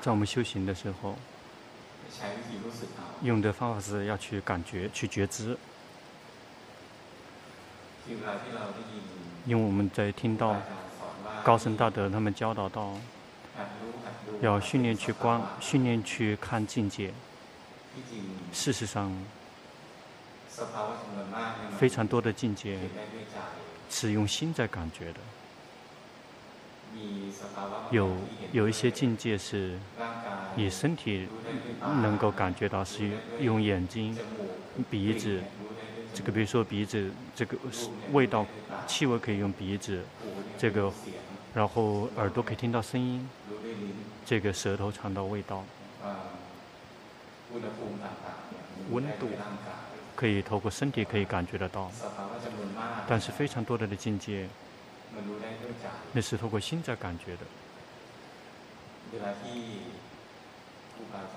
在我们修行的时候，用的方法是要去感觉、去觉知。因为我们在听到高僧大德他们教导到，要训练去观，训练去看境界。事实上，非常多的境界是用心在感觉的。有有一些境界是你身体能够感觉到，是用眼睛、鼻子，这个比如说鼻子，这个味道、气味可以用鼻子，这个，然后耳朵可以听到声音，这个舌头尝到味道，温度可以透过身体可以感觉得到，但是非常多的的境界。那是透过心在感觉的。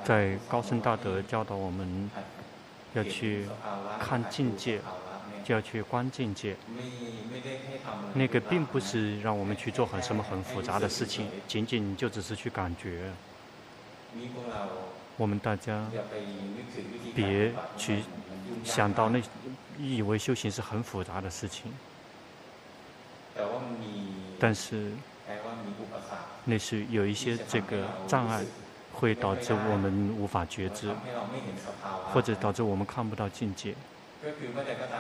在高僧大德教导我们要去看境界，就要去观境界。那个并不是让我们去做很什么很复杂的事情，仅仅就只是去感觉。我们大家别去想到那以为修行是很复杂的事情。但是，那是有一些这个障碍，会导致我们无法觉知，或者导致我们看不到境界。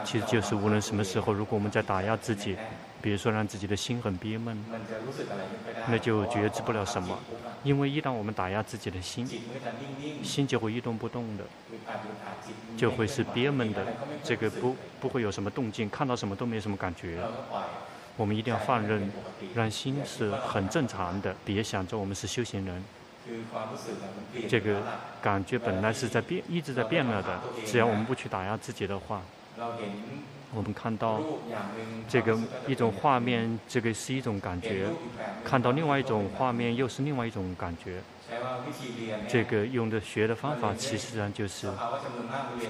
其实就是无论什么时候，如果我们在打压自己，比如说让自己的心很憋闷，那就觉知不了什么。因为一旦我们打压自己的心，心就会一动不动的，就会是憋闷的，这个不不会有什么动静，看到什么都没什么感觉。我们一定要放任，让心是很正常的，别想着我们是修行人。这个感觉本来是在变，一直在变了的。只要我们不去打压自己的话，我们看到这个一种画面，这个是一种感觉；看到另外一种画面，又是另外一种感觉。这个用的学的方法，其实上就是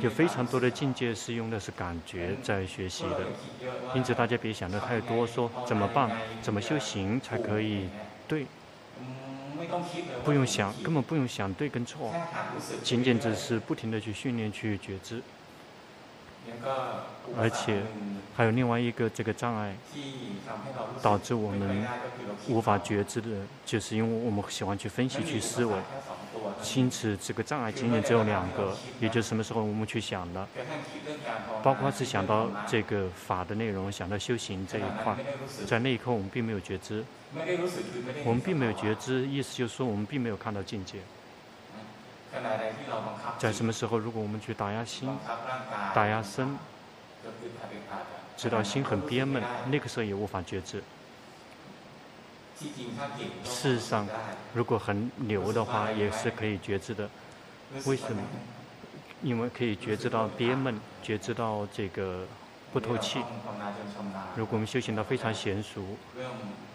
有非常多的境界是用的是感觉在学习的。因此，大家别想的太多，说怎么办，怎么修行才可以对？不用想，根本不用想对跟错，仅仅只是不停的去训练去觉知。而且还有另外一个这个障碍，导致我们无法觉知的，就是因为我们喜欢去分析、去思维。因此，这个障碍仅仅只有两个，也就是什么时候我们去想的，包括是想到这个法的内容，想到修行这一块，在那一刻我们并没有觉知，我们并没有觉知，意思就是说我们并没有看到境界。在什么时候，如果我们去打压心、打压身，直到心很憋闷，那个时候也无法觉知。事实上，如果很牛的话，也是可以觉知的。为什么？因为可以觉知到憋闷，觉知到这个不透气。如果我们修行到非常娴熟，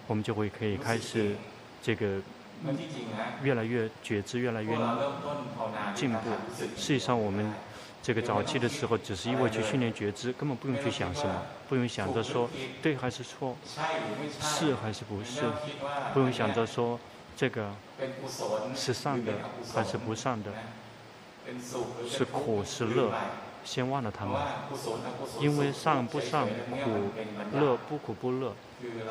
我们就会可以开始这个。越来越觉知，越来越进步。实际上，我们这个早期的时候，只是因为去训练觉知，根本不用去想什么，不用想着说对还是错，是还是不是，不用想着说这个是善的还是不善的，是苦是乐。先忘了他们，因为善不善、苦乐不苦不乐，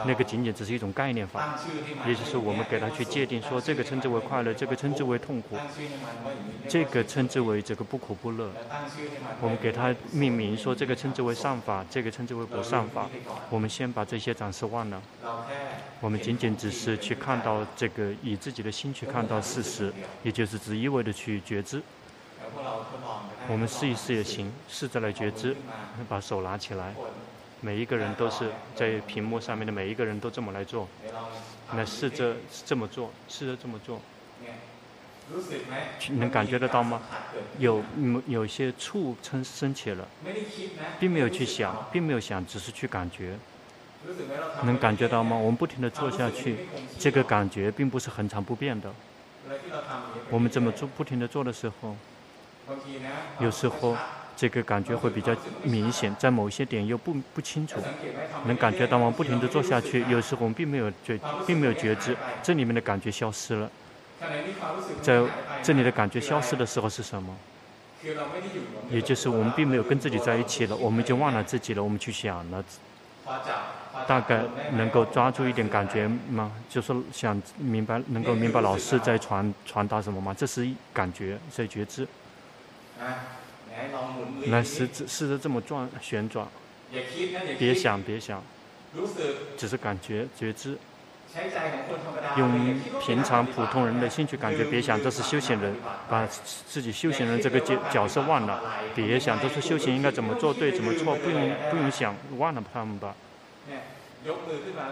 那个仅仅只是一种概念法，也就是我们给他去界定说，这个称之为快乐，这个称之为痛苦，这个称之为这个不苦不乐。我们给他命名说，这个称之为善法，这个称之为不善法。我们先把这些暂时忘了，我们仅仅只是去看到这个，以自己的心去看到事实，也就是只一味的去觉知。我们试一试也行，试着来觉知，把手拿起来。每一个人都是在屏幕上面的每一个人都这么来做，来试着这么做，试着这么做。能感觉得到吗？有有些触撑升起了，并没有去想，并没有想，只是去感觉。能感觉到吗？我们不停地做下去，这个感觉并不是恒常不变的。我们这么做，不停地做的时候。有时候这个感觉会比较明显，在某些点又不不清楚。能感觉到吗？不停地做下去，有时候我们并没有觉，并没有觉知，这里面的感觉消失了。在这里的感觉消失的时候是什么？也就是我们并没有跟自己在一起了，我们已经忘了自己了，我们去想了。大概能够抓住一点感觉吗？就是想明白，能够明白老师在传传达什么吗？这是感觉，在觉知。来试着试着这么转旋转，别想别想，只是感觉觉知。用平常普通人的兴趣感觉，别想这是修行人，把自己修行人这个角角色忘了，别想这是修行应该怎么做对怎么错，不用不用想，忘了他们吧。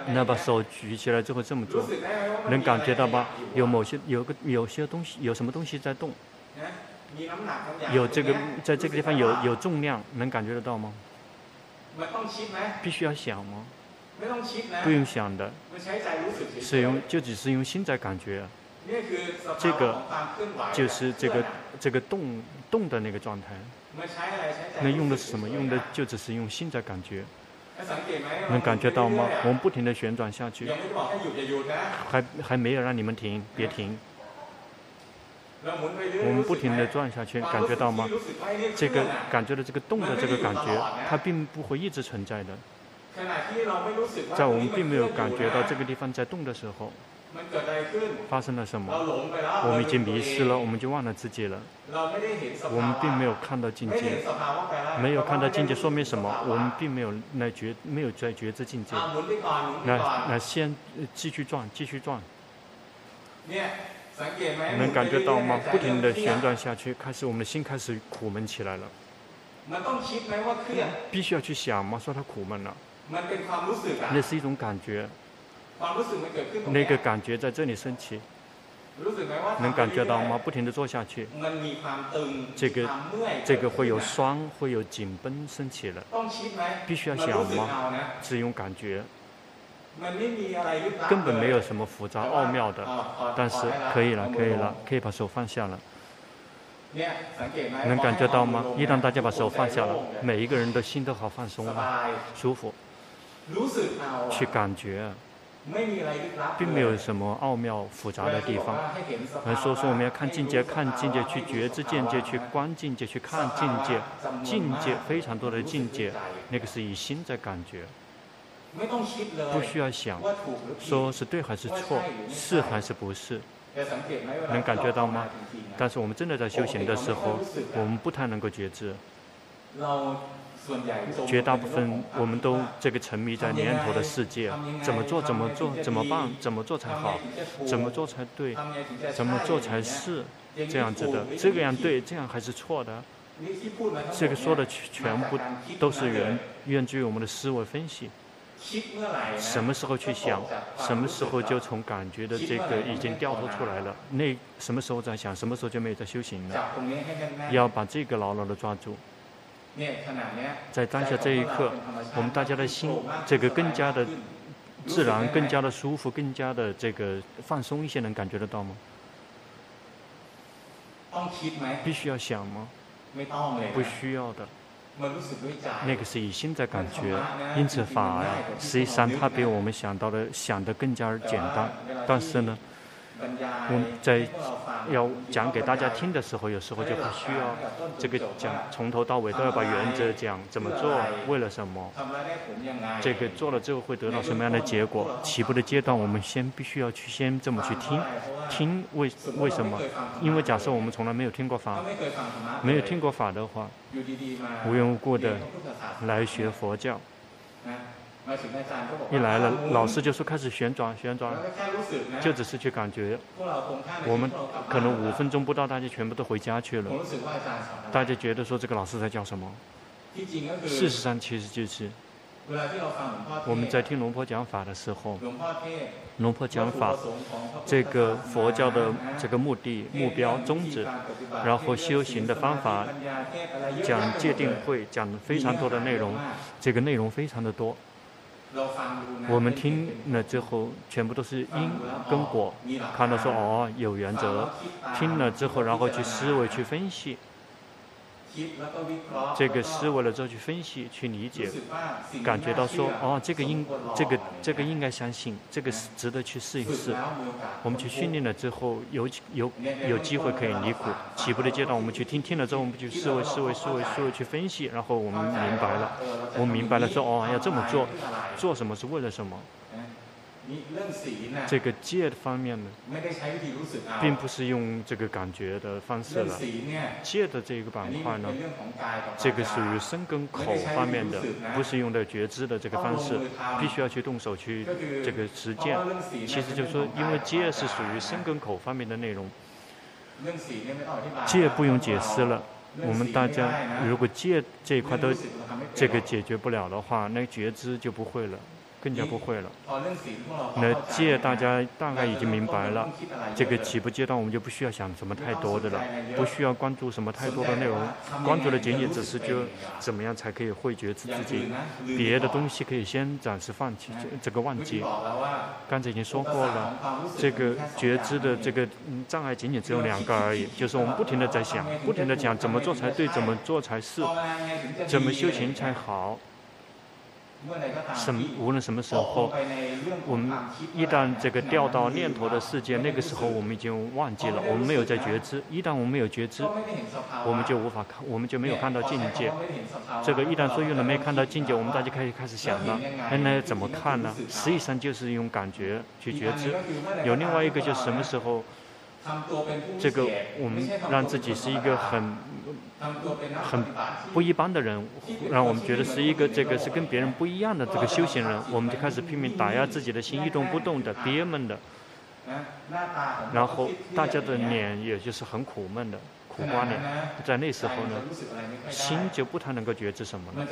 那把手举起来之后这么做，能感觉到吧？有某些有个有些东西有什么东西在动？有这个在这个地方有有重量，能感觉得到吗？必须要想吗？不用想的，使用就只是用心在感觉，这个就是这个这个动动的那个状态。那用的是什么？用的就只是用心在感觉，能感觉到吗？我们不停的旋转下去，还还没有让你们停，别停。我们不停地转下去，感觉到吗？这个感觉的这个动的这个感觉，它并不会一直存在的。在我们并没有感觉到这个地方在动的时候，发生了什么？我们已经迷失了，我们就忘了自己了。我们并没有看到境界，没有看到境界说明什么？我们并没有来觉，没有在觉知境界。那那先继续转，继续转。能感觉到吗？不停地旋转下去，开始我们的心开始苦闷起来了。必须要去想吗？说他苦闷了。那是一种感觉。那个感觉在这里升起。能感觉到吗？不停地做下去。这个这个会有酸，会有紧绷升起了。必须要想吗？只用感觉。根本没有什么复杂奥妙的，但是可以了，可以了，可以把手放下了。能感觉到吗？一旦大家把手放下了，每一个人的心都好放松了，舒服。去感觉，并没有什么奥妙复杂的地方。来说说我们要看境界，看境界，去觉知境界，去观境界，去看境界，境界非常多的境界，那个是以心在感觉。不需要想，说是对还是错，是还是不是，能感觉到吗？但是我们真的在修行的时候，我们不太能够觉知。绝大部分我们都这个沉迷在念头的世界，怎么做怎么做怎么办？怎么做才好？怎么做才对？怎么做才是这样子的？这个样对，这样还是错的？这个说的全部都是源源自于我们的思维分析。什么时候去想，什么时候就从感觉的这个已经掉脱出来了。那什么时候在想，什么时候就没有在修行了。要把这个牢牢的抓住。在当下这一刻，我们大家的心这个更加的自然，更加的舒服，更加的这个放松一些，能感觉得到吗？必须要想吗？不需要的。那个是以心在感觉，因此法实际上它比我们想到的想的更加简单，但是呢。我们在要讲给大家听的时候，有时候就不需要这个讲，从头到尾都要把原则讲怎么做，为了什么，这个做了之后会得到什么样的结果。起步的阶段，我们先必须要去先这么去听，听为为什么？因为假设我们从来没有听过法，没有听过法的话，无缘无故的来学佛教。一来了，老师就说开始旋转旋转，就只是去感觉。我们可能五分钟不到，大家全部都回家去了。大家觉得说这个老师在教什么？事实上其实就是我们在听龙婆讲法的时候，龙婆讲法，这个佛教的这个目的、目标、宗旨，然后修行的方法，讲界定会，讲非常多的内容，这个内容非常的多。我们听了之后，全部都是因跟果，看到说哦有原则，听了之后，然后去思维去分析，这个思维了之后去分析、去理解，感觉到说，哦，这个应这个这个应该相信，这个是值得去试一试。我们去训练了之后，有有有机会可以离苦。起步的阶段，我们去听听了之后，我们去思维、思维、思维、思维去分析，然后我们明白了，我们明白了说，哦，要这么做，做什么是为了什么。这个戒的方面呢，并不是用这个感觉的方式了。戒的这个板块呢，这个属于身跟口方面的，不是用的觉知的这个方式，必须要去动手去这个实践。其实就是说，因为戒是属于身跟口方面的内容，戒不用解释了。我们大家如果戒这一块都这个解决不了的话，那觉知就不会了。更加不会了。那戒大家大概已经明白了，这个起步阶段我们就不需要想什么太多的了，不需要关注什么太多的内容，关注的仅仅只是就怎么样才可以会觉知自己，别的东西可以先暂时放弃，这个忘记。刚才已经说过了，这个觉知的这个障碍仅仅只有两个而已，就是我们不停的在想，不停的讲怎么做才对，怎么做才是，怎么修行才好。什么无论什么时候，我们一旦这个掉到念头的世界，那个时候我们已经忘记了，我们没有在觉知。一旦我们没有觉知，我们就无法看，我们就没有看到境界。这个一旦说用了没看到境界，我们大家开始开始想了，那那怎么看呢？实际上就是用感觉去觉知。有另外一个就是什么时候，这个我们让自己是一个很。很不一般的人，让我们觉得是一个这个是跟别人不一样的这个修行人，我们就开始拼命打压自己的心，一动不动的憋闷的，然后大家的脸也就是很苦闷的。苦瓜脸，在那时候呢，心就不太能够觉知什么了，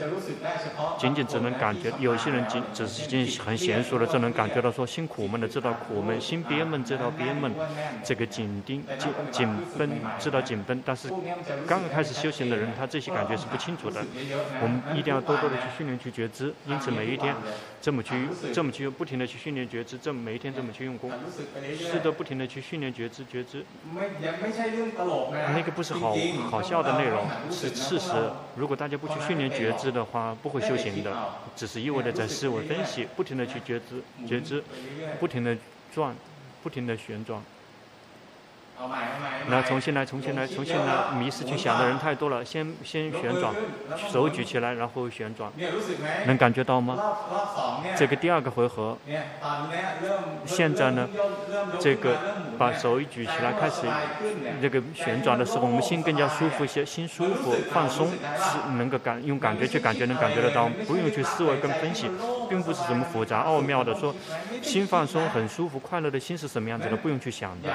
仅仅只能感觉。有些人仅只是已经很娴熟了，就能感觉到说心苦闷的知道苦闷，心憋闷知道憋闷，这个紧盯紧紧绷知道紧绷。但是刚刚开始修行的人，他这些感觉是不清楚的。我们一定要多多的去训练去觉知，因此每一天这么去这么去不停的去训练觉知，这么每一天这么去用功，是的不停的去训练觉知觉知。那个。不是好好笑的内容，是事实。如果大家不去训练觉知的话，不会修行的，只是一味的在思维分析，不停的去觉知觉知，不停的转，不停的旋转。那重新来，重新来，重新来，迷失去想的人太多了。先先旋转，手举起来，然后旋转，能感觉到吗？这个第二个回合，现在呢，这个把手一举起来，开始这个旋转的时候，我们心更加舒服一些，心舒服放松，是能够感用感觉去感觉，能感觉得到，不用去思维跟分析，并不是什么复杂奥妙的说，心放松很舒服，快乐的心是什么样子的，不用去想的，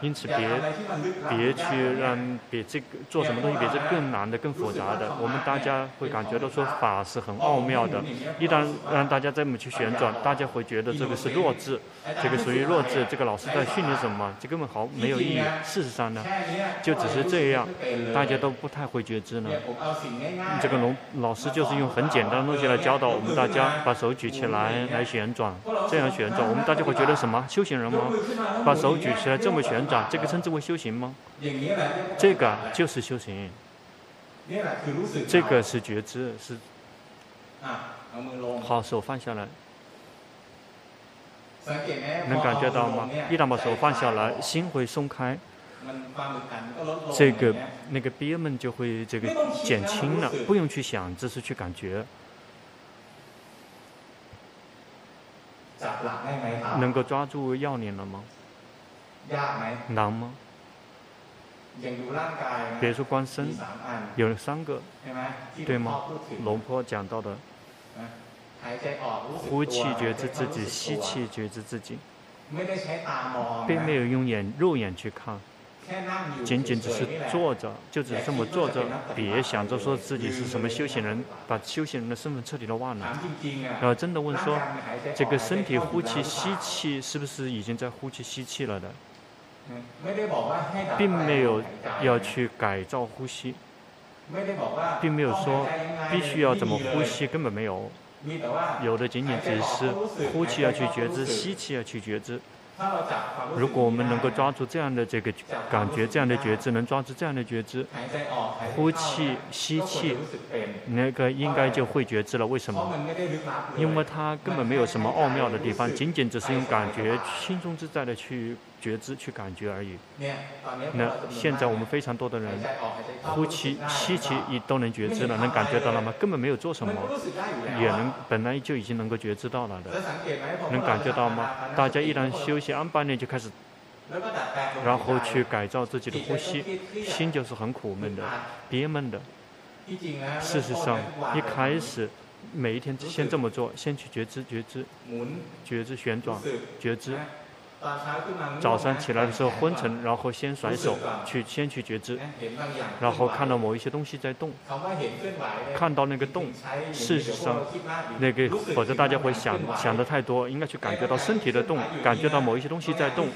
因此。别别去让比这个做什么东西比这更难的、更复杂的。我们大家会感觉到说法是很奥妙的。一旦让大家这么去旋转，大家会觉得这个是弱智，这个属于弱智。这个老师在训练什么？这根本毫没有意义。事实上呢，就只是这样，大家都不太会觉知呢。这个龙老师就是用很简单的东西来教导我们大家，把手举起来来旋转，这样旋转，我们大家会觉得什么？修行人吗？把手举起来这么旋转，这个。称之为修行吗？这个就是修行，这个是觉知，是。好，手放下来，能感觉到吗？一旦把手放下来，心会松开，这个那个憋闷就会这个减轻了，不用去想，只是去感觉。能够抓住要领了吗？难吗？比如说观身，有三个，对吗？龙坡讲到的，呼气觉知自己，吸气觉知自己，并没有用眼肉眼去看，仅仅只是坐着，就只是这么坐着，别想着说自己是什么修行人，把修行人的身份彻底的忘了。然后真的问说，这个身体呼气吸气是不是已经在呼气吸气了的？并没有要去改造呼吸，并没有说必须要怎么呼吸，根本没有。有的仅仅只是呼气要去觉知，吸气要去觉知。如果我们能够抓住这样的这个感觉，这样的觉知，能抓住这样的觉知，呼气、吸气，那个应该就会觉知了。为什么？因为它根本没有什么奥妙的地方，仅仅只是用感觉，轻松自在的去觉知、去感觉而已。那现在我们非常多的人，呼气、吸气也都能觉知了，能感觉到了吗？根本没有做什么，也能本来就已经能够觉知到了的，能感觉到吗？大家一旦休息安般呢，就开始，然后去改造自己的呼吸，心就是很苦闷的、憋闷的。事实上，一开始每一天先这么做，先去觉知、觉知、觉知旋转、觉知。早上起来的时候昏沉，然后先甩手去先去觉知，然后看到某一些东西在动，看到那个动，事实上那个否则大家会想想的太多，应该去感觉到身体的动，感觉到某一些东西在动，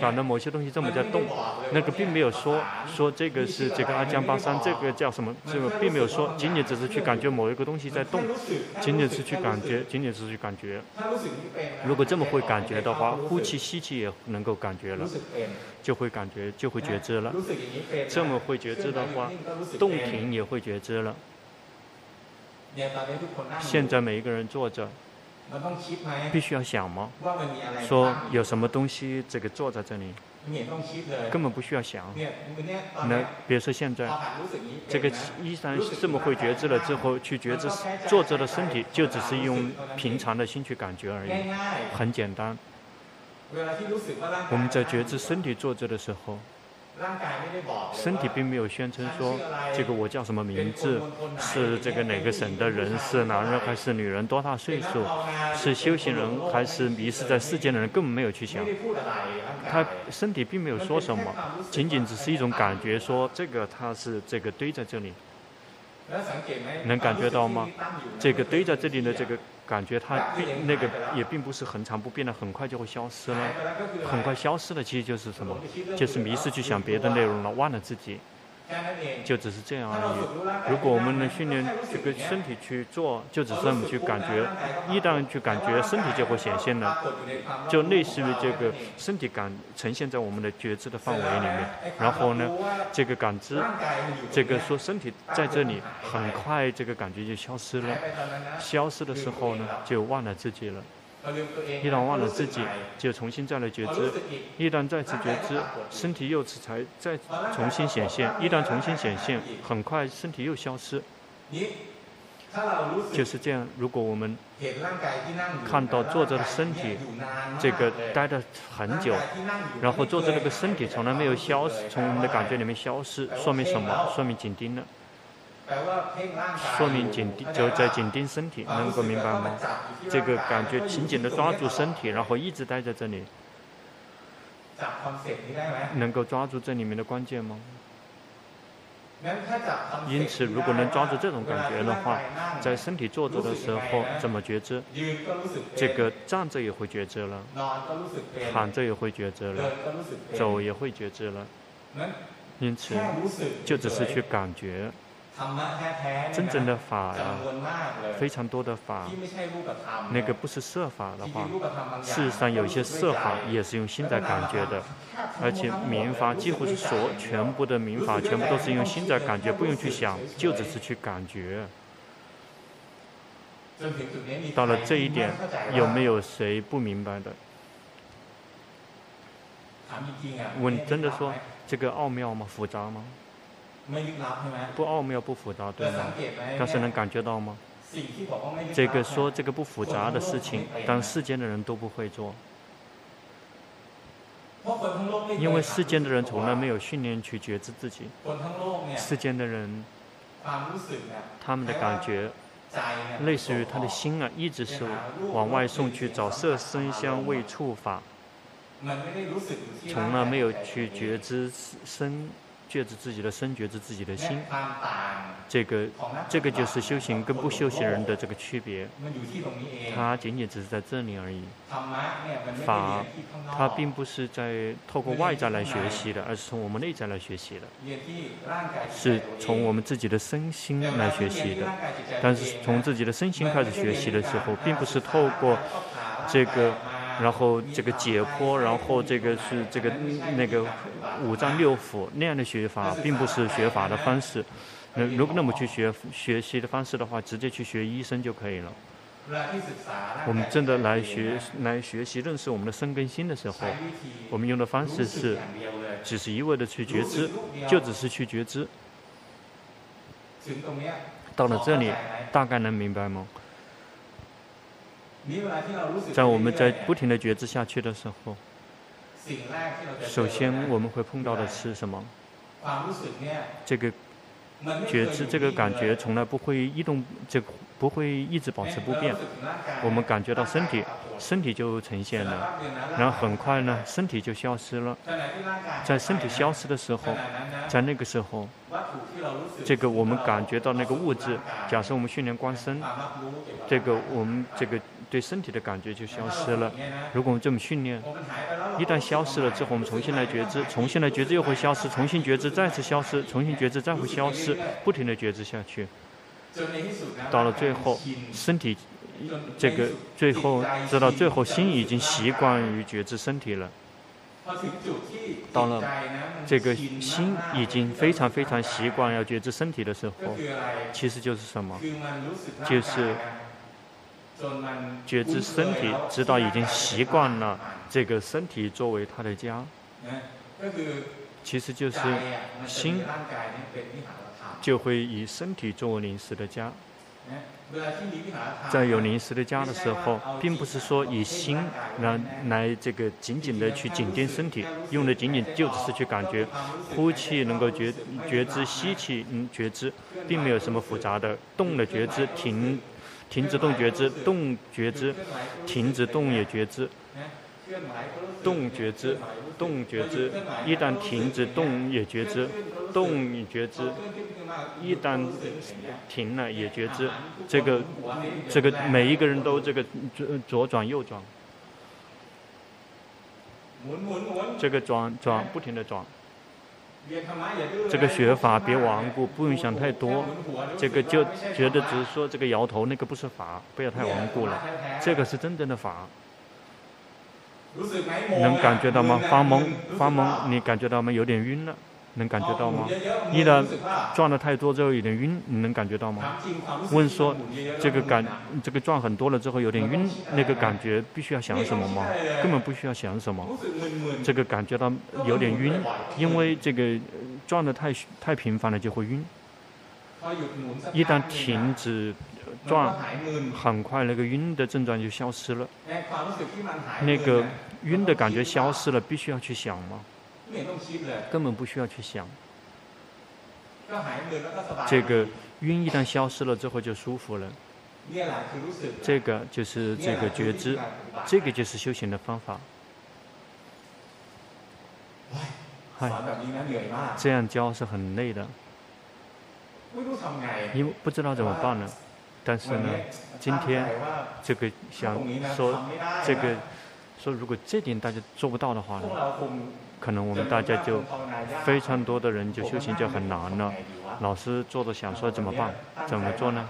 感到某些东西这么在动，那个并没有说说这个是这个阿江巴山，这个叫什么？这个并没有说，仅仅只是去感觉某一个东西在动，仅仅是去感觉，仅仅是去感觉。如果这么会感觉的话，呼气吸。机器也能够感觉了，就会感觉，就会觉知了。这么会觉知的话，洞庭也会觉知了。现在每一个人坐着，必须要想吗？说有什么东西这个坐在这里，根本不需要想。那比如说现在，这个依然这么会觉知了之后，去觉知坐着的身体，就只是用平常的心去感觉而已，很简单。我们在觉知身体坐着的时候，身体并没有宣称说这个我叫什么名字，是这个哪个省的人，是男人还是女人，多大岁数，是修行人还是迷失在世间的人，根本没有去想。他身体并没有说什么，仅仅只是一种感觉，说这个他是这个堆在这里，能感觉到吗？这个堆在这里的这个。感觉它并那个也并不是恒常不变的，很快就会消失了，很快消失了其实就是什么？就是迷失去想别的内容了，忘了自己。就只是这样而已。如果我们能训练这个身体去做，就只是我们去感觉。一旦去感觉，身体就会显现了，就类似于这个身体感呈现在我们的觉知的范围里面。然后呢，这个感知，这个说身体在这里，很快这个感觉就消失了。消失的时候呢，就忘了自己了。一旦忘了自己，就重新再来觉知；一旦再次觉知，身体又此才再重新显现；一旦重新显现，很快身体又消失。就是这样。如果我们看到坐着的身体，这个待得很久，然后坐着那个身体从来没有消失，从我们的感觉里面消失，说明什么？说明紧盯了。说明紧盯，就在紧盯身体，能够明白吗？这个感觉紧紧的抓住身体，然后一直待在这里，能够抓住这里面的关键吗？因此，如果能抓住这种感觉的话，在身体坐着的时候怎么觉知？这个站着也会觉知了，躺着也会觉知了，走也会觉知了。因此，就只是去感觉。真正的法呀，非常多的法，那个不是色法的话，事实上有些色法也是用心在感觉的，而且民法几乎是所全部的民法，全部都是用心在感觉，不用去想，就只是去感觉。到了这一点，有没有谁不明白的？问，真的说这个奥妙吗？复杂吗？不奥妙不复杂，对吗？但是能感觉到吗？这个说这个不复杂的事情，但世间的人都不会做，因为世间的人从来没有训练去觉知自己。世间的人，他们的感觉，类似于他的心啊，一直是往外送去找色声香味触法，从来没有去觉知身。觉知自己的身，觉知自己的心，这个这个就是修行跟不修行人的这个区别。它仅仅只是在这里而已。法，它并不是在透过外在来学习的，而是从我们内在来学习的，是从我们自己的身心来学习的。但是从自己的身心开始学习的时候，并不是透过这个然后这个解剖，然后这个是这个那个五脏六腑那样的学法，并不是学法的方式。那如果那么去学学习的方式的话，直接去学医生就可以了。我们真的来学来学习认识我们的生跟心的时候，我们用的方式是，只是一味的去觉知，就只是去觉知。到了这里，大概能明白吗？在我们在不停的觉知下去的时候，首先我们会碰到的是什么？这个觉知，这个感觉从来不会移动，这个。不会一直保持不变。我们感觉到身体，身体就呈现了，然后很快呢，身体就消失了。在身体消失的时候，在那个时候，这个我们感觉到那个物质，假设我们训练观身，这个我们这个对身体的感觉就消失了。如果我们这么训练，一旦消失了之后，我们重新来觉知，重新来觉知又会消失，重新觉知再次消失，重新觉知再会消失，不停地觉知下去。到了最后，身体这个最后，直到最后，心已经习惯于觉知身体了。到了这个心已经非常非常习惯要觉知身体的时候，其实就是什么？就是觉知身体，直到已经习惯了这个身体作为他的家。其实就是心。就会以身体作为临时的家。在有临时的家的时候，并不是说以心来来这个紧紧的去紧盯身体，用的仅仅就只是去感觉呼气能够觉觉知，吸气嗯觉知，并没有什么复杂的动的觉知，停停止动觉知，动觉知，停止动也觉知。动觉知，动觉知，一旦停止动也觉知，动也觉知，一旦停了也觉知，这个这个每一个人都这个左左转右转，这个转转不停地转，这个学法别顽固，不用想太多，这个就觉得只是说这个摇头，那个不是法，不要太顽固了，这个是真正的法。能感觉到吗？发懵，发懵，你感觉到吗？有点晕了，能感觉到吗？一旦转的太多之后有点晕，你能感觉到吗？问说这个感，这个转很多了之后有点晕，那个感觉必须要想什么吗？根本不需要想什么，这个感觉到有点晕，因为这个转的太太频繁了就会晕。一旦停止。转，很快那个晕的症状就消失了。那个晕的感觉消失了，必须要去想吗？根本不需要去想。这个晕一旦消失了之后就舒服了。这个就是这个觉知，这个就是修行的方法。嗨，这样教是很累的。因为不知道怎么办呢？但是呢，今天这个想说，这个说如果这点大家做不到的话呢，可能我们大家就非常多的人就修行就很难了。老师做的想说怎么办？怎么做呢？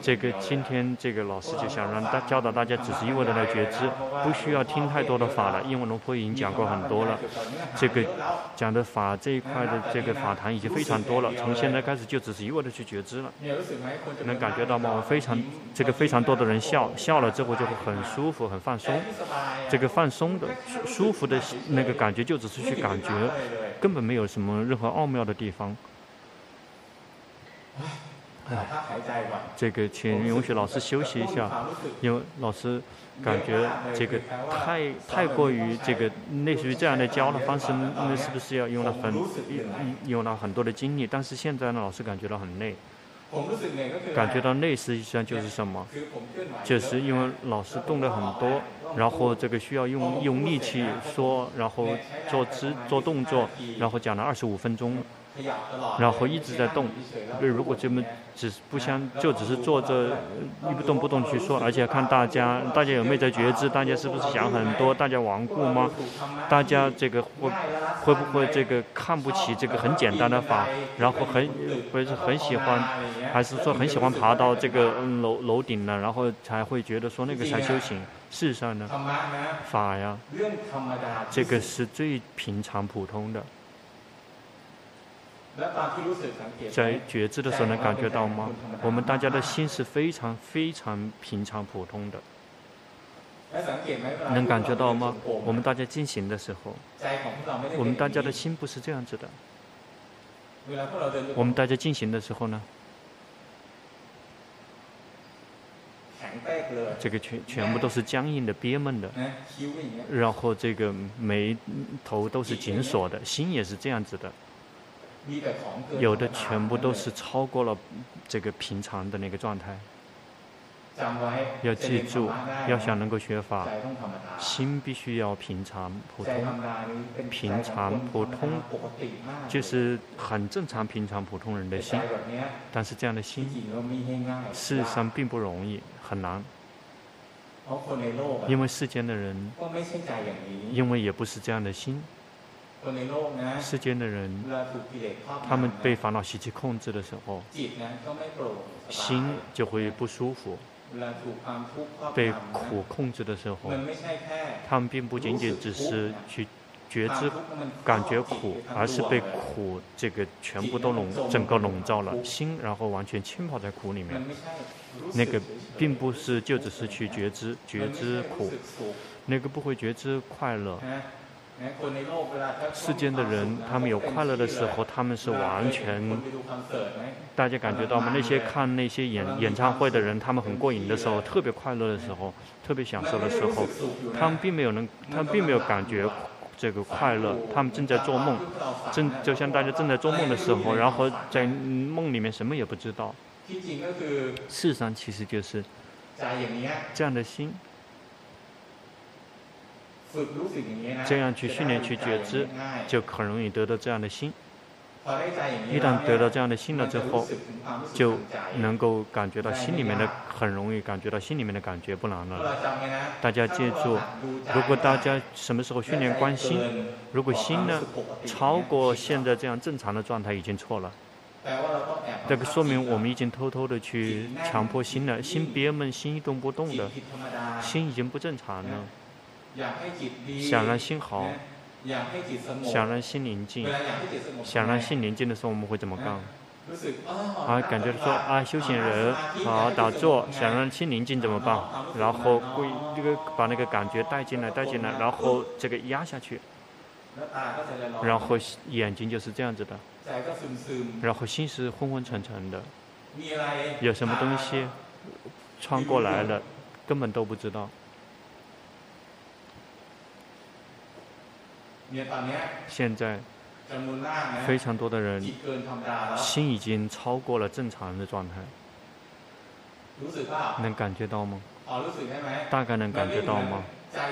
这个今天这个老师就想让大教导大家，只是一味的来觉知，不需要听太多的法了。因为龙婆已经讲过很多了，这个讲的法这一块的这个法坛已经非常多了。从现在开始就只是一味的去觉知了。能感觉到吗？我非常这个非常多的人笑笑了之后就会很舒服很放松。这个放松的舒服的那个感觉就只是去感觉，根本没有什么任何奥妙的地方。唉，这个请允许老师休息一下，因为老师感觉这个太太过于这个类似于这样的教的方式，那是不是要用了很用了很多的精力？但是现在呢，老师感觉到很累，感觉到累实际上就是什么？就是因为老师动的很多，然后这个需要用用力气说，然后做姿做动作，然后讲了二十五分钟。然后一直在动，如果这么只是不相就只是坐着一不动不动去说，而且看大家，大家有没有在觉知？大家是不是想很多？大家顽固吗？大家这个会会不会这个看不起这个很简单的法？然后很不是很喜欢，还是说很喜欢爬到这个楼楼顶呢，然后才会觉得说那个才修行？事实上呢，法呀，这个是最平常普通的。在觉知的时候能感觉到吗？我们大家的心是非常非常平常普通的，能感觉到吗？我们大家进行的时候，我们大家的心不是这样子的。我们大家进行的时候呢，这个全全部都是僵硬的、憋闷的，然后这个眉头都是紧锁的，心也是这样子的。有的全部都是超过了这个平常的那个状态。要记住，要想能够学法，心必须要平常普通，平常普通就是很正常平常普通人的心。但是这样的心，事实上并不容易，很难。因为世间的人，因为也不是这样的心。世间的人，他们被烦恼习气控制的时候，心就会不舒服；被苦控制的时候，他们并不仅仅只是去觉知、感觉苦，而是被苦这个全部都笼整个笼罩了心，然后完全浸泡在苦里面。那个并不是就只是去觉知觉知苦，那个不会觉知快乐。世间的人，他们有快乐的时候，他们是完全，大家感觉到吗？那些看那些演演唱会的人，他们很过瘾的时候，特别快乐的时候，特别享受的时候，他们并没有能，他们并没有感觉这个快乐，他们正在做梦，正就像大家正在做梦的时候，然后在梦里面什么也不知道。事实上，其实就是这样的心。这样去训练去觉知，就很容易得到这样的心。一旦得到这样的心了之后，就能够感觉到心里面的，很容易感觉到心里面的感觉不难了。大家记住，如果大家什么时候训练观心，如果心呢超过现在这样正常的状态，已经错了。这个说明我们已经偷偷的去强迫心了，心憋闷，心一动不动的，心已经不正常了。想让心好，想让心宁静，想让心宁静的时候，我们会怎么干？啊，感觉说啊，修行人好打坐，想让心宁静怎么办？然后会这个把那个感觉带进来，带进来，然后这个压下去，然后眼睛就是这样子的，然后心是昏昏沉沉的，有什么东西穿过来了，根本都不知道。现在非常多的人心已经超过了正常人的状态，能感觉到吗？大概能感觉到吗？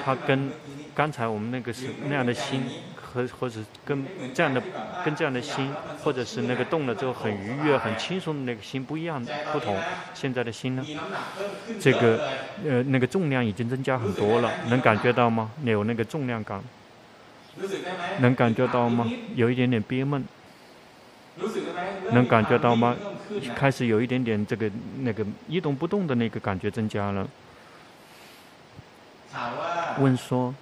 他跟刚才我们那个是那样的心，和或者跟这样的跟这样的心，或者是那个动了之后很愉悦、很轻松的那个心不一样，不同。现在的心呢？这个呃那个重量已经增加很多了，能感觉到吗？有那个重量感。能感觉到吗？有一点点憋闷。能感觉到吗？开始有一点点这个那个一动不动的那个感觉增加了。问说，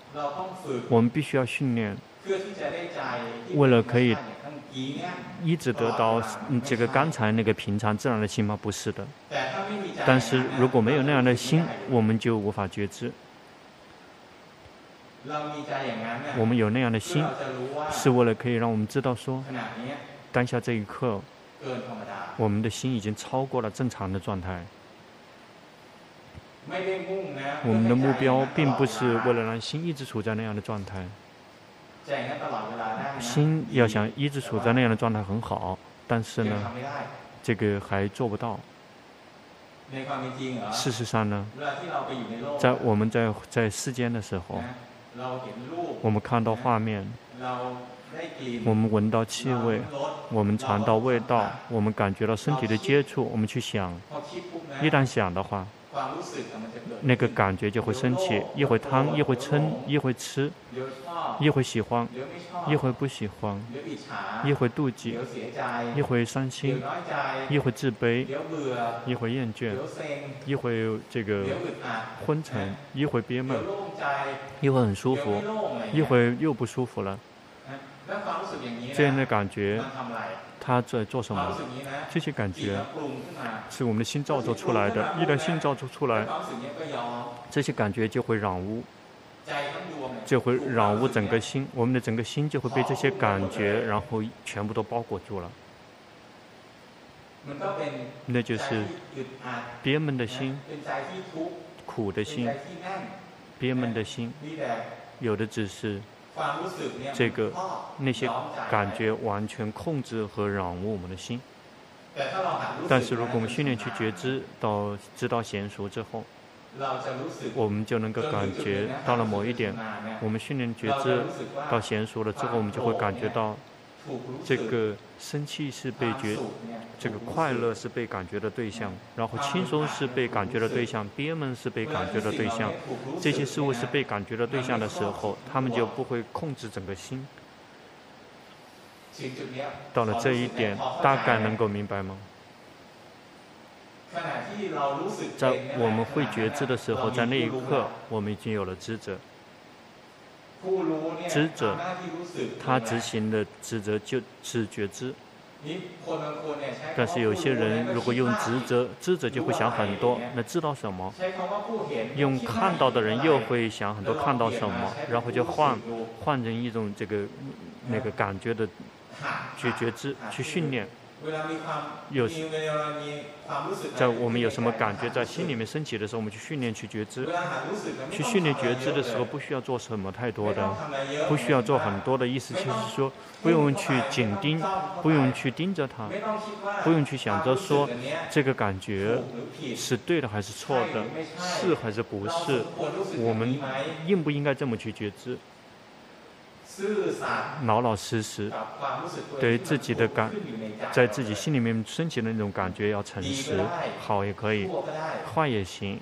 我们必须要训练，为了可以一直得到这个刚才那个平常自然的心吗？不是的。但是如果没有那样的心，我们就无法觉知。我们有那样的心，是为了可以让我们知道说，当下这一刻，我们的心已经超过了正常的状态。我们的目标并不是为了让心一直处在那样的状态。心要想一直处在那样的状态很好，但是呢，这个还做不到。事实上呢，在我们在在世间的时候。我们看到画面，我们闻到气味，我们尝到味道，我们感觉到身体的接触，我们去想，一旦想的话，那个感觉就会升起，一会贪，一会嗔，一会吃，一会喜欢，一会不喜欢，一会妒忌，一会伤心，一会自卑，一会厌倦，一会这个昏沉，一会憋闷，一会很舒服，一会又不舒服了。这样的感觉。他在做什么？这些感觉是我们的心造作出来的。一旦心造作出来，这些感觉就会染污，就会染污整个心。我们的整个心就会被这些感觉，然后全部都包裹住了。那就是憋闷的心，苦的心，憋闷的心，有的只是。这个那些感觉完全控制和染污我们的心，但是如果我们训练去觉知到知道娴熟之后，我们就能够感觉到了某一点，我们训练觉知到娴熟了之后，我们就会感觉到。这个生气是被觉，这个快乐是被感觉的对象，然后轻松是被感觉的对象，憋闷是被感觉的对象，这些事物是被感觉的对象的时候，他们就不会控制整个心。到了这一点，大概能够明白吗？在我们会觉知的时候，在那一刻，我们已经有了知者。知者，他执行的职责就是觉知。但是有些人如果用职责，知者就会想很多，那知道什么？用看到的人又会想很多，看到什么？然后就换换成一种这个那个感觉的去觉知去训练。有，在我们有什么感觉在心里面升起的时候，我们去训练去觉知，去训练觉知的时候，不需要做什么太多的，不需要做很多的意思，就是说不用去紧盯，不用去盯着它，不用去想着说这个感觉是对的还是错的，是还是不是，我们应不应该这么去觉知？老老实实，对于自己的感，在自己心里面升起的那种感觉要诚实，好也可以，坏也行。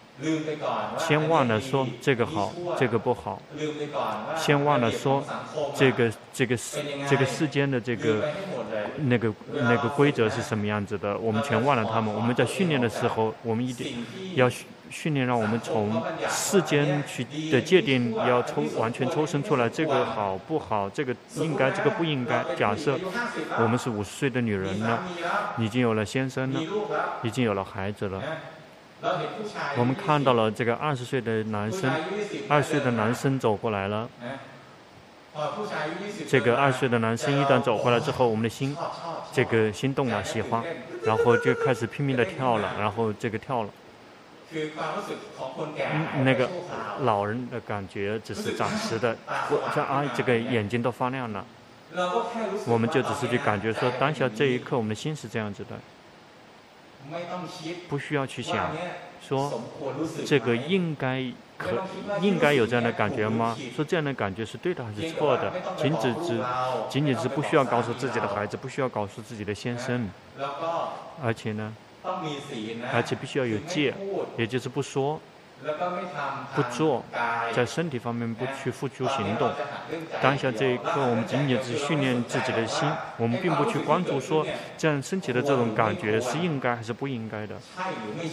先忘了说这个好，这个不好。先忘了说这个这个世这个世间的这个那个那个规则是什么样子的，我们全忘了他们。我们在训练的时候，我们一定要。训练让我们从世间去的界定要抽完全抽身出来，这个好不好？这个应该，这个不应该。假设我们是五十岁的女人了，已经有了先生了，已经有了孩子了。我们看到了这个二十岁的男生，二十岁的男生走过来了。这个二十岁的男生一旦走过来之后，我们的心这个心动了，喜欢，然后就开始拼命的跳了，然后这个跳了。嗯，那个老人的感觉只是暂时的，我这啊，这个眼睛都发亮了。我们就只是去感觉说，当下这一刻，我们的心是这样子的，不需要去想，说这个应该可应该有这样的感觉吗？说这样的感觉是对的还是错的？仅仅只仅仅是不需要告诉自己的孩子，不需要告诉自己的先生，而且呢？而且必须要有戒，也就是不说、不做，在身体方面不去付出行动。当下这一刻，我们仅仅是训练自己的心，我们并不去关注说这样身体的这种感觉是应该还是不应该的，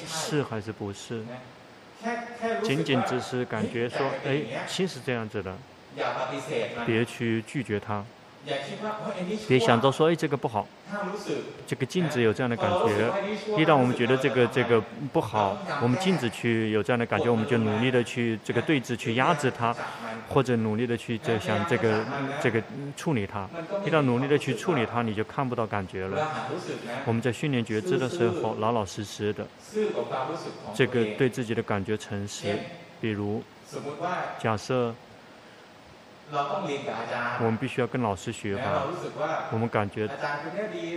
是还是不是？仅仅只是感觉说，哎，心是这样子的，别去拒绝它。别想着说，哎，这个不好，这个禁止有这样的感觉。一旦我们觉得这个这个不好，我们禁止去有这样的感觉，我们就努力的去这个对峙，去压制它，或者努力的去这想这个这个处理它。一旦努力的去处理它，你就看不到感觉了。我们在训练觉知的时候，老老实实的，这个对自己的感觉诚实。比如，假设。我们必须要跟老师学哈，我们感觉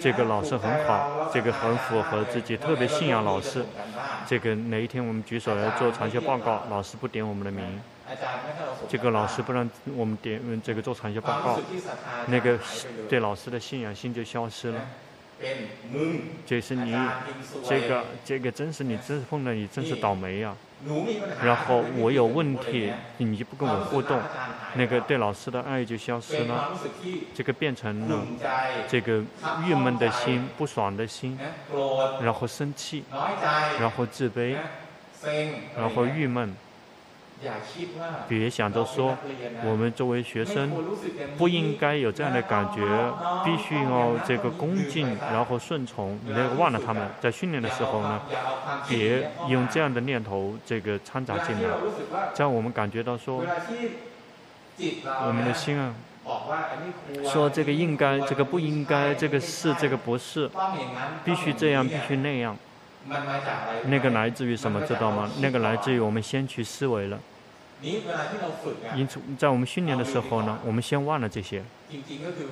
这个老师很好，这个很符合自己，特别信仰老师。这个哪一天我们举手来做长效报告，老师不点我们的名，这个老师不让我们点这个做长效报告，那个对老师的信仰心就消失了。这是你，这个这个真是你，真是碰到你，真是倒霉呀、啊。然后我有问题，你就不跟我互动，那个对老师的爱就消失了，这个变成了这个郁闷的心、不爽的心，然后生气，然后自卑，然后郁闷。别想着说，我们作为学生不应该有这样的感觉，必须要这个恭敬，然后顺从。你那个忘了他们在训练的时候呢，别用这样的念头这个掺杂进来，这样我们感觉到说，我们的心啊，说这个应该，这个不应该，这个是，这个不是，必须这样，必须那样。那个来自于什么，知道吗？那个来自于我们先去思维了。因此，在我们训练的时候呢，我们先忘了这些。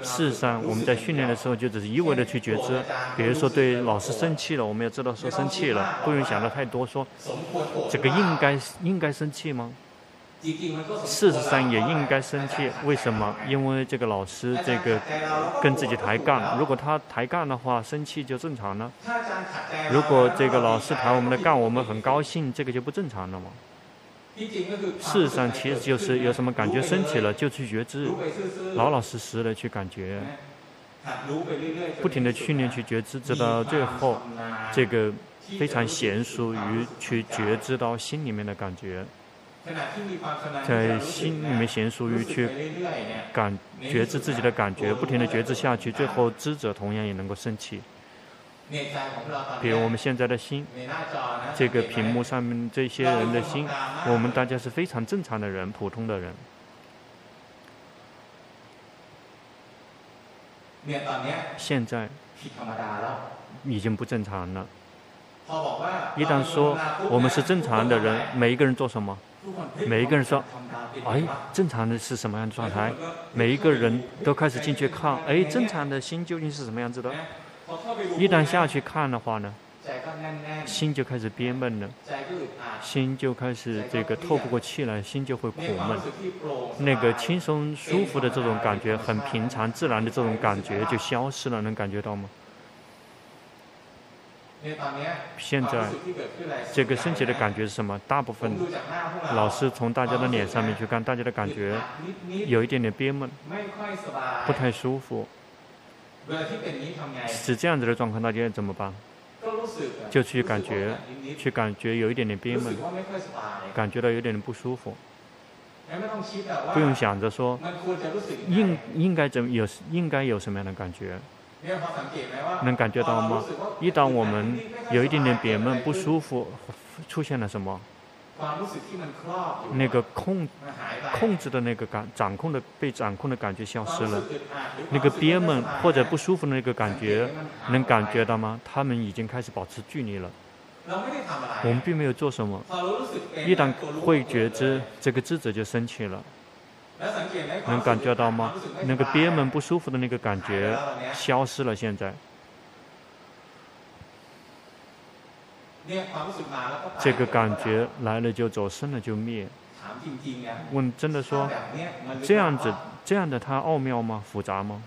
事实上，我们在训练的时候就只是一味的去觉知。比如说，对老师生气了，我们要知道说生气了，不用想的太多。说这个应该应该生气吗？事实上也应该生气。为什么？因为这个老师这个跟自己抬杠，如果他抬杠的话，生气就正常了。如果这个老师抬我们的杠，我们很高兴，这个就不正常了嘛？事实上，其实就是有什么感觉升起了，就去觉知，老老实实的去感觉，不停的训练去觉知，直到最后，这个非常娴熟于去觉知到心里面的感觉，在心里面娴熟于去感觉知自己的感觉，不停的觉知下去，最后知者同样也能够升起。比如我们现在的心，这个屏幕上面这些人的心，我们大家是非常正常的人，普通的人。现在已经不正常了。一旦说我们是正常的人，每一个人做什么？每一个人说，哎，正常的是什么样的状态？每一个人都开始进去看，哎，正常的心究竟是什么样子的？一旦下去看的话呢，心就开始憋闷了，心就开始这个透不过气来，心就会苦闷。那个轻松舒服的这种感觉，很平常自然的这种感觉就消失了，能感觉到吗？现在这个升起的感觉是什么？大部分老师从大家的脸上面去看，大家的感觉有一点点憋闷，不太舒服。是这样子的状况，大家怎么办？就去感觉，去感觉有一点点憋闷，感觉到有点点不舒服。不用想着说应应该怎么有应该有什么样的感觉，能感觉到吗？一旦我们有一点点憋闷不舒服，出现了什么？那个控控制的那个感，掌控的被掌控的感觉消失了，那个憋闷或者不舒服的那个感觉，能感觉到吗？他们已经开始保持距离了。我们并没有做什么，一旦会觉知，这个智者就升起了。能感觉到吗？那个憋闷不舒服的那个感觉消失了，现在。这个感觉来了就走，生了就灭。问真的说，这样子这样的它奥妙吗？复杂吗？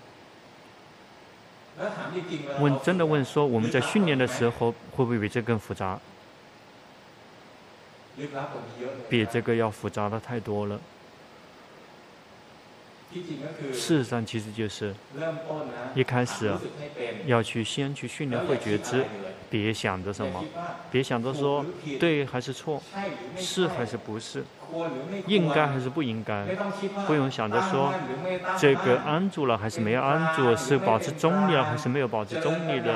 问真的问说，我们在训练的时候会不会比这更复杂？比这个要复杂的太多了。事实上，其实就是一开始要去先去训练会觉知。别想着什么，别想着说对还是错，是还是不是，应该还是不应该，不用想着说这个安住了还是没有安住，是保持中立了还是没有保持中立的，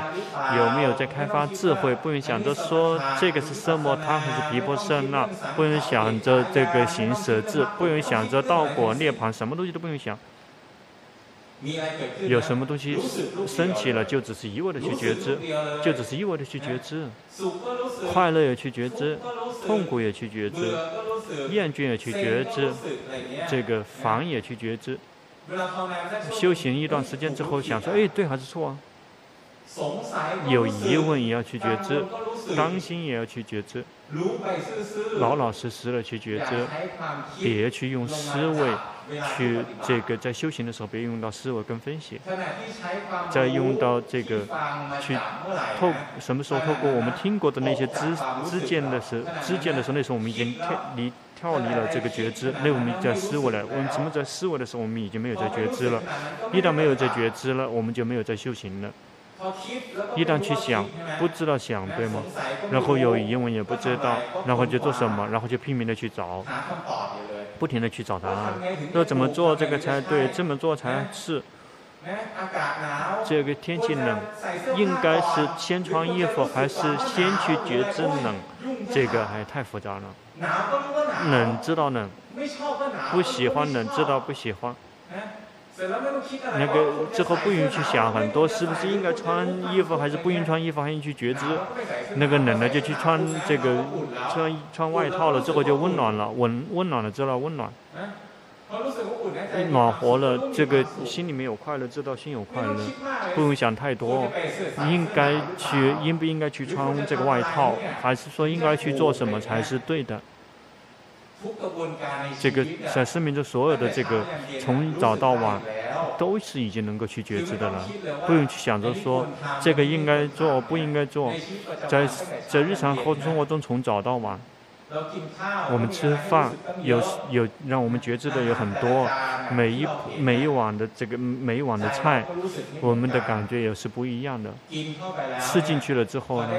有没有在开发智慧，不用想着说这个是什么他还是毗婆舍那，不用想着这个行舍智，不用想着道果涅槃，什么东西都不用想。有什么东西升起了，就只是一味的去觉知，就只是一味的去觉知，快乐也去觉知，痛苦也去觉知，厌倦也去觉知，这个烦也去觉知。修行一段时间之后，想说，哎，对还是错啊？有疑问也要去觉知，担心也要去觉知，老老实实的去觉知，别去用思维去这个在修行的时候，别用到思维跟分析，再用到这个去透什么时候透过我们听过的那些知知见的时知见的时候，那时候我们已经跳离跳离了这个觉知，那我们在思维了。我们怎么在思维的时候，我们已经没有在觉知了。一旦没有在觉知了，我们就没有在修行了。一旦去想，不知道想对吗？然后有疑问也不知道，然后就做什么？然后就拼命的去找，不停的去找答案。说怎么做这个才对？这么做才是。这个天气冷，应该是先穿衣服还是先去觉知冷？这个还太复杂了。冷知道冷，不喜欢冷知道不喜欢。那个之后不允许想很多，是不是应该穿衣服，还是不应穿衣服，还应去觉知？那个冷了就去穿这个穿穿外套了，之后就温暖了，温温暖了知道温暖，暖和了，这个心里面有快乐，知道心有快乐，不用想太多。应该去应不应该去穿这个外套，还是说应该去做什么才是对的？这个在生命中所有的这个从早到晚，都是已经能够去觉知的了，不用去想着说这个应该做不应该做，在在日常和生活中从早到晚，我们吃饭有有让我们觉知的有很多，每一每一碗的这个每一碗的菜，我们的感觉也是不一样的。吃进去了之后呢，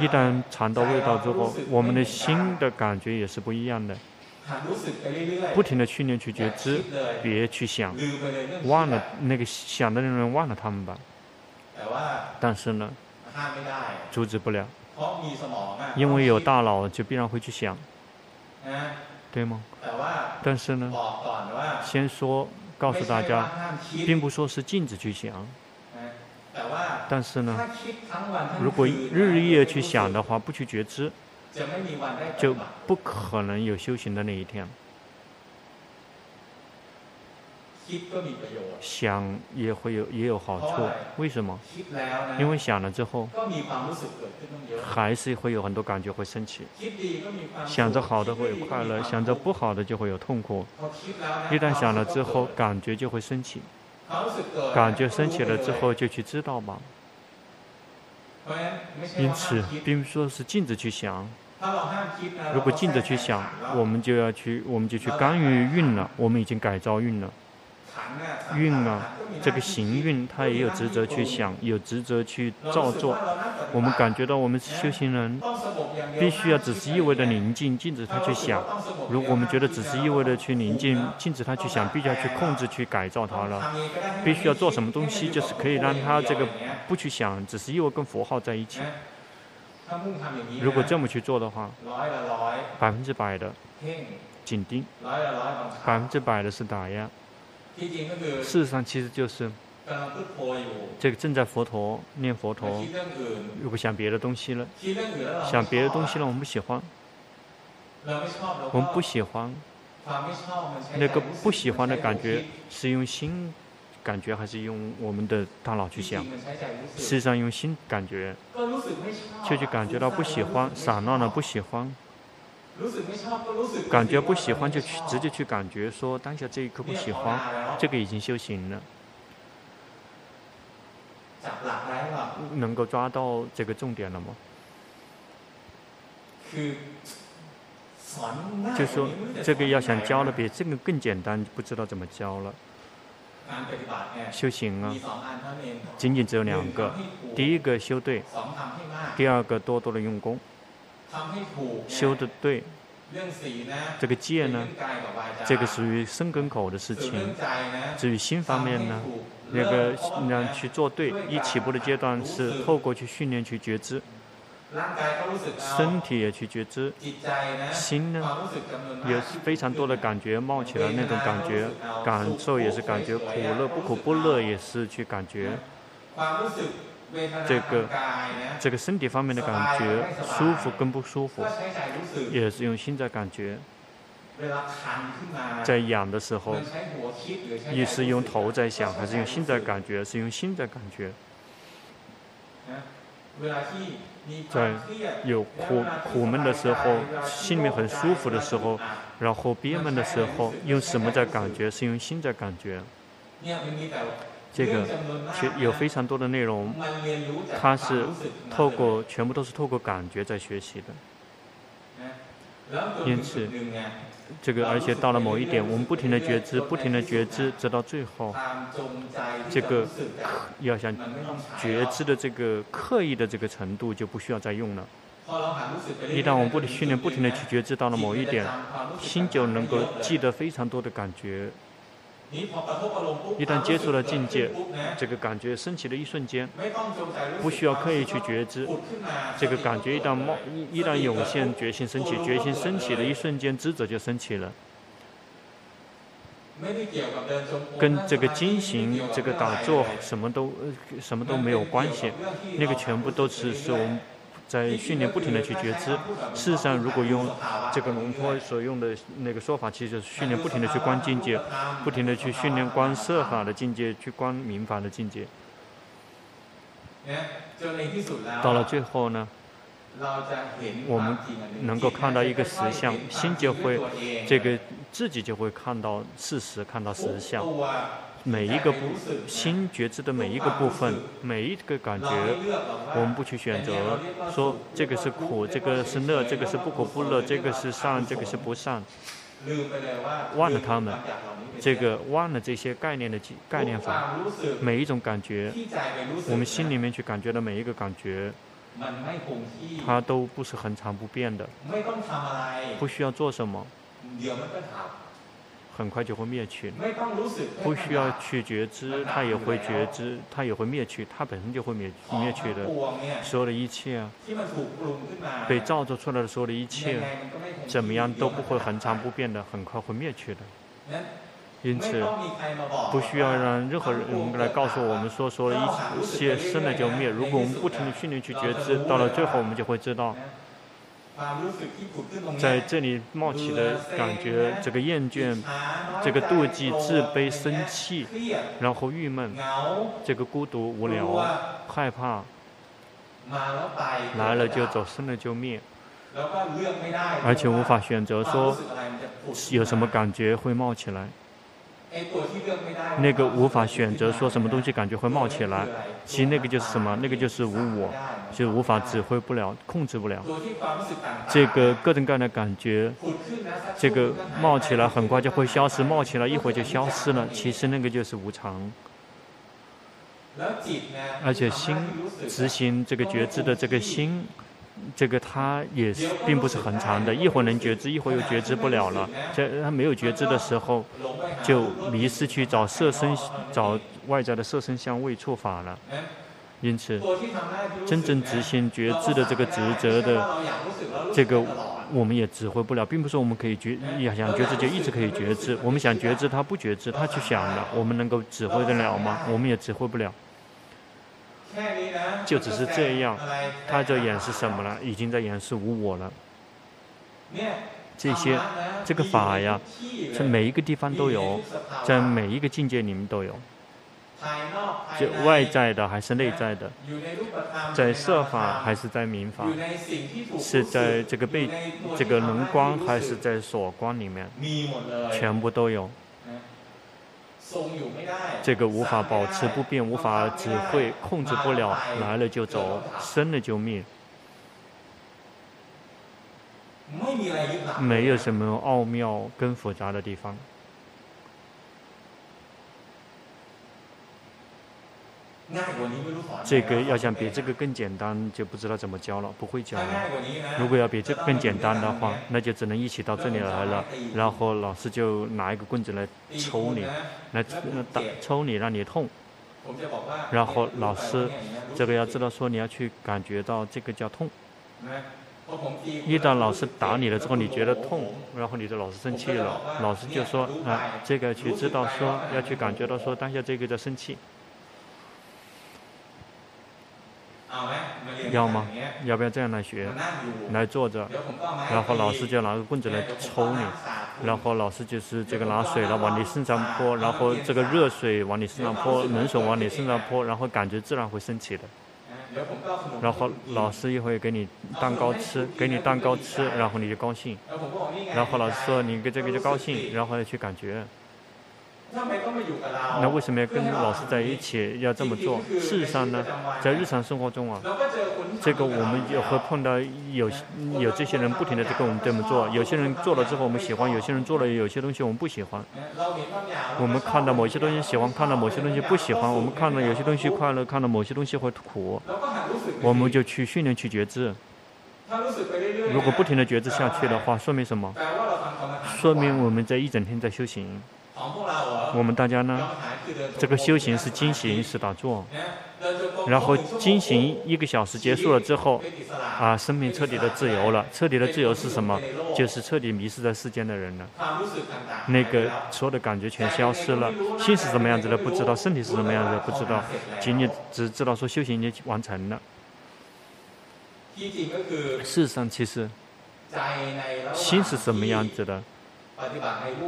一旦尝到味道之后，我们的心的感觉也是不一样的。不停的训练去觉知，别去想，忘了那个想的人忘了他们吧。但是呢，阻止不了，因为有大脑就必然会去想，对吗？但是呢，先说告诉大家，并不说是禁止去想，但是呢，如果日夜去想的话，不去觉知。就不可能有修行的那一天。想也会有也有好处，为什么？因为想了之后，还是会有很多感觉会升起。想着好的会有快乐，想着不好的就会有痛苦。一旦想了之后，感觉就会升起，感觉升起了之后就去知道吧。因此，并不说是禁止去想。如果静着去想，我们就要去，我们就去干预运了。我们已经改造运了，运啊，这个行运它也有职责去想，有职责去照做。我们感觉到我们是修行人，必须要只是一味的宁静，禁止他去想。如果我们觉得只是一味的去宁静，禁止他去想，必须要去控制、去改造他了。必须要做什么东西，就是可以让他这个不去想，只是一味跟佛号在一起。如果这么去做的话，百分之百的紧盯，百分之百的是打压。事实上，其实就是这个正在佛陀念佛陀。如果想别的东西了，想别的东西了，我们不喜欢，我们不喜欢，那个不喜欢的感觉是用心。感觉还是用我们的大脑去想，实际上用心感觉，就去感觉到不喜欢，散乱了不喜欢，感觉不喜欢就去直接去感觉说当下这一刻不喜欢，这个已经修行了，能够抓到这个重点了吗？就说这个要想教了比这个更简单，不知道怎么教了。修行啊，仅仅只有两个，第一个修对，第二个多多的用功。修的对，这个戒呢，这个属于生根口的事情。至于心方面呢，那个让去做对，一起步的阶段是透过去训练去觉知。身体也去觉知，心呢，有非常多的感觉冒起来，那种感觉，感受也是感觉，苦乐不苦不乐也是去感觉。这个这个身体方面的感觉，舒服跟不舒服，也是用心在感觉。在痒的时候，也是用头在想，还是用心在感觉？是用心在感觉。在有苦苦闷的时候，心里面很舒服的时候，然后憋闷的时候，用什么在感觉？是用心在感觉。这个其有非常多的内容，它是透过全部都是透过感觉在学习的。因此，这个而且到了某一点，我们不停的觉知，不停的觉知，直到最后，这个要想觉知的这个刻意的这个程度就不需要再用了。一旦我们不停训练，不停的去觉知，到了某一点，心就能够记得非常多的感觉。一旦接触了境界，这个感觉升起的一瞬间，不需要刻意去觉知，这个感觉一旦冒，一旦涌现，决心升起，决心升起的一瞬间，知者就升起了。跟这个经行、这个打坐什么都什么都没有关系，那个全部都是是我们。在训练，不停的去觉知。事实上，如果用这个龙坡所用的那个说法，其实就是训练，不停的去观境界，不停的去训练观色法的境界，去观明法的境界。到了最后呢，我们能够看到一个实相，心就会这个自己就会看到事实，看到实相。每一个部心觉知的每一个部分，每一个感觉，我们不去选择，说这个是苦，这个是乐，这个是不苦不乐，这个是善，这个是不善，忘了他们，这个忘了这些概念的概念法，每一种感觉，我们心里面去感觉的每一个感觉，它都不是恒常不变的，不需要做什么。很快就会灭去，不需要去觉知，它也会觉知，它也会灭去，它本身就会灭灭去的。所有的一切啊，被造作出来的所有的一切，怎么样都不会恒常不变的，很快会灭去的。因此，不需要让任何人来告诉我们说，所有的一些生了就灭。如果我们不停的训练去觉知，到了最后我们就会知道。在这里冒起的感觉，这个厌倦，这个妒忌、自卑、生气，然后郁闷，这个孤独、无聊、害怕，来了就走，生了就灭，而且无法选择说有什么感觉会冒起来。那个无法选择说什么东西感觉会冒起来，其实那个就是什么？那个就是无我，就无法指挥不了、控制不了。这个各种各样的感觉，这个冒起来很快就会消失，冒起来一会儿就消失了。其实那个就是无常。而且心执行这个觉知的这个心。这个他也是并不是很长的，一会儿能觉知，一会儿又觉知不了了。在他没有觉知的时候，就迷失去找色身，找外在的色身相位触法了。因此，真正执行觉知的这个职责的这个，我们也指挥不了，并不是我们可以觉要想觉知就一直可以觉知。我们想觉知，他不觉知，他去想了，我们能够指挥得了吗？我们也指挥不了。就只是这样，他在演示什么了？已经在演示无我了。这些，这个法呀，在每一个地方都有，在每一个境界里面都有。就外在的还是内在的，在色法还是在明法，是在这个被这个能光还是在所光里面，全部都有。这个无法保持不变，无法指挥控制不了，来了就走，生了就灭，没有什么奥妙跟复杂的地方。这个要想比这个更简单，就不知道怎么教了，不会教了。如果要比这个更简单的话，那就只能一起到这里来了，然后老师就拿一个棍子来抽你，来打抽你，让你痛。然后老师这个要知道说你要去感觉到这个叫痛。一旦老师打你了之后，你觉得痛，然后你的老师生气了，老师就说啊，这个去知道说要去感觉到说当下这个在生气。要吗？要不要这样来学？来坐着，然后老师就拿个棍子来抽你，然后老师就是这个拿水了往你身上泼，然后这个热水往你身上泼，冷水往你身上泼，然后感觉自然会升起的。然后老师一会给你蛋糕吃，给你蛋糕吃，然后你就高兴。然后老师说你跟这个就高兴，然后要去感觉。那为什么要跟老师在一起要这么做？事实上呢，在日常生活中啊，这个我们也会碰到有有这些人不停地在跟我们这么做。有些人做了之后我们喜欢，有些人做了有些东西我们不喜欢。我们看到某些东西喜欢，看到某些东西不喜欢。我们看到有些东西快乐，看到某些东西会苦。我们就去训练去觉知。如果不停地觉知下去的话，说明什么？说明我们在一整天在修行。我们大家呢，这个修行是精行是打坐，然后精行一个小时结束了之后，啊，生命彻底的自由了。彻底的自由是什么？就是彻底迷失在世间的人了。那个所有的感觉全消失了，心是什么样子的不知道，身体是什么样子的不知道，仅仅只知道说修行已经完成了。事实上，其实心是什么样子的？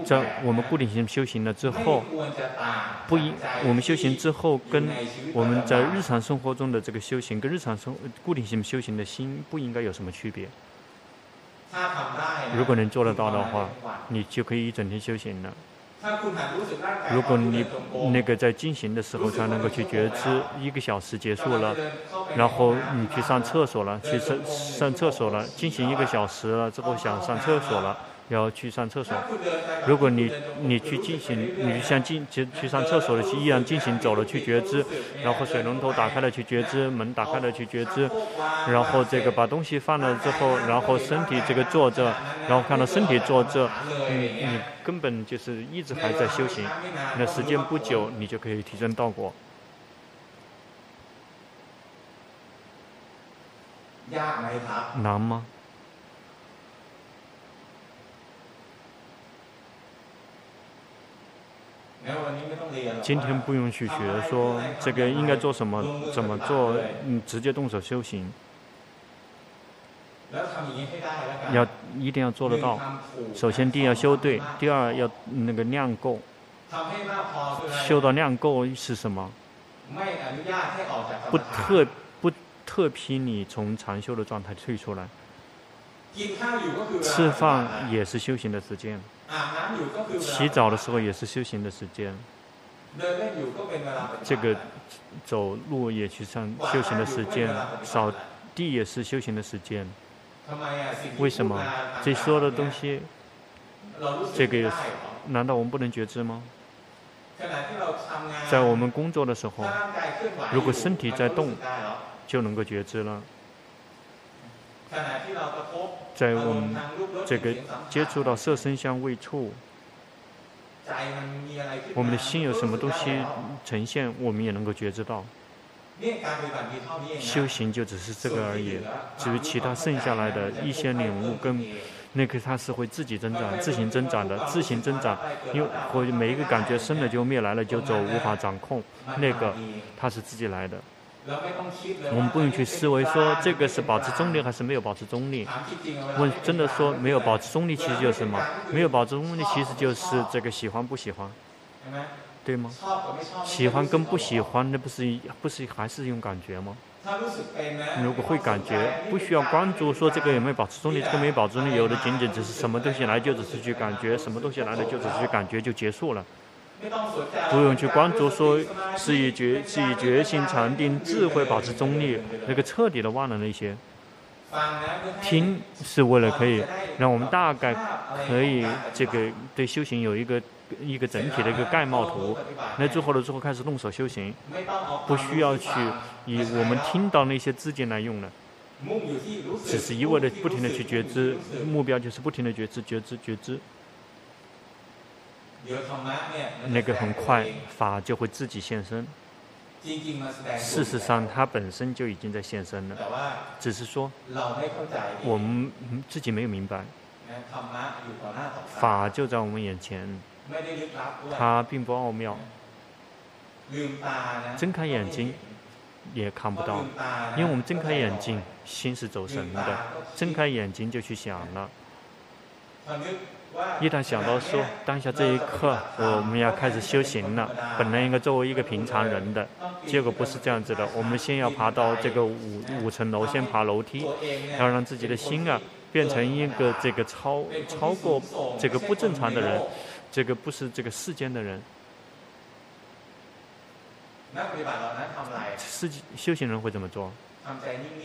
在我们固定性修行了之后，不应我们修行之后跟我们在日常生活中的这个修行，跟日常生固定性修行的心不应该有什么区别。如果能做得到的话，你就可以一整天修行了。如果你那个在进行的时候才能够去觉知，一个小时结束了，然后你去上厕所了，去上上厕所了，进行一个小时了之后想上厕所了。要去上厕所。如果你你去进行，你像进去去上厕所的去一样进行走了去觉知，然后水龙头打开了去觉知，门打开了去觉知，然后这个把东西放了之后，然后身体这个坐着，然后看到身体坐着，你你根本就是一直还在修行，那时间不久你就可以提升道果。难吗？今天不用去学，说这个应该做什么，怎么做，嗯，直接动手修行。要一定要做得到。首先，第一要修对，第二要那个量够。修到量够是什么？不特不特批你从禅修的状态退出来。吃饭也是修行的时间。洗澡的时候也是修行的时间，这个走路也去上修行的时间，扫地也是修行的时间。为什么？这所有的东西，这个难道我们不能觉知吗？在我们工作的时候，如果身体在动，就能够觉知了。在我们这个接触到色声香味触，我们的心有什么东西呈现，我们也能够觉知到。修行就只是这个而已，至于其他剩下来的一些领悟跟那个，它是会自己增长、自行增长的，自行增长。因为每一个感觉生了就灭，来了就走，无法掌控，那个它是自己来的。我们不用去思维说这个是保持中立还是没有保持中立。问真的说没有保持中立，其实就是什么？没有保持中立，其实就是这个喜欢不喜欢，对吗？喜欢跟不喜欢，那不是不是还是用感觉吗？如果会感觉，不需要关注说这个有没有保持中立，这个没有保持中立，有的仅仅只是什么东西来就只是去感觉，什么东西来了就只是去感觉就结束了。不用去关注说是以觉是以觉性禅定智慧保持中立，那个彻底的忘了那些。听是为了可以让我们大概可以这个对修行有一个一个整体的一个概貌图。那最后了之后开始动手修行，不需要去以我们听到那些字眼来用了，只是一味的不停的去觉知，目标就是不停的觉知觉知觉知。那个很快，法就会自己现身。事实上，它本身就已经在现身了，只是说我们自己没有明白。法就在我们眼前，它并不奥妙。睁开眼睛也看不到，因为我们睁开眼睛，心是走神的，睁开眼睛就去想了。一旦想到说当下这一刻我们要开始修行了，本来应该作为一个平常人的，结果不是这样子的。我们先要爬到这个五五层楼，先爬楼梯，要让自己的心啊变成一个这个超超过这个不正常的人，这个不是这个世间的人。实际修行人会怎么做？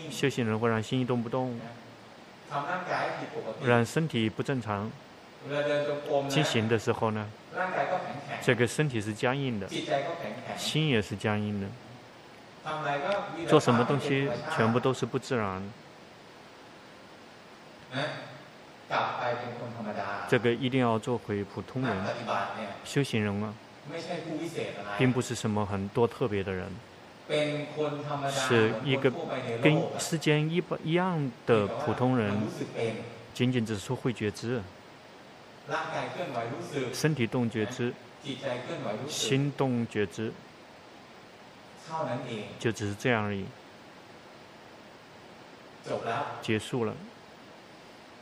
修行人会让心一动不动，让身体不正常。进行的时候呢，这个身体是僵硬的，心也是僵硬的。做什么东西全部都是不自然。这个一定要做回普通人，修行人啊，并不是什么很多特别的人，是一个跟世间一般一样的普通人，仅仅只是说会觉知。身体动觉知，心动觉知，就只是这样而已。结束了。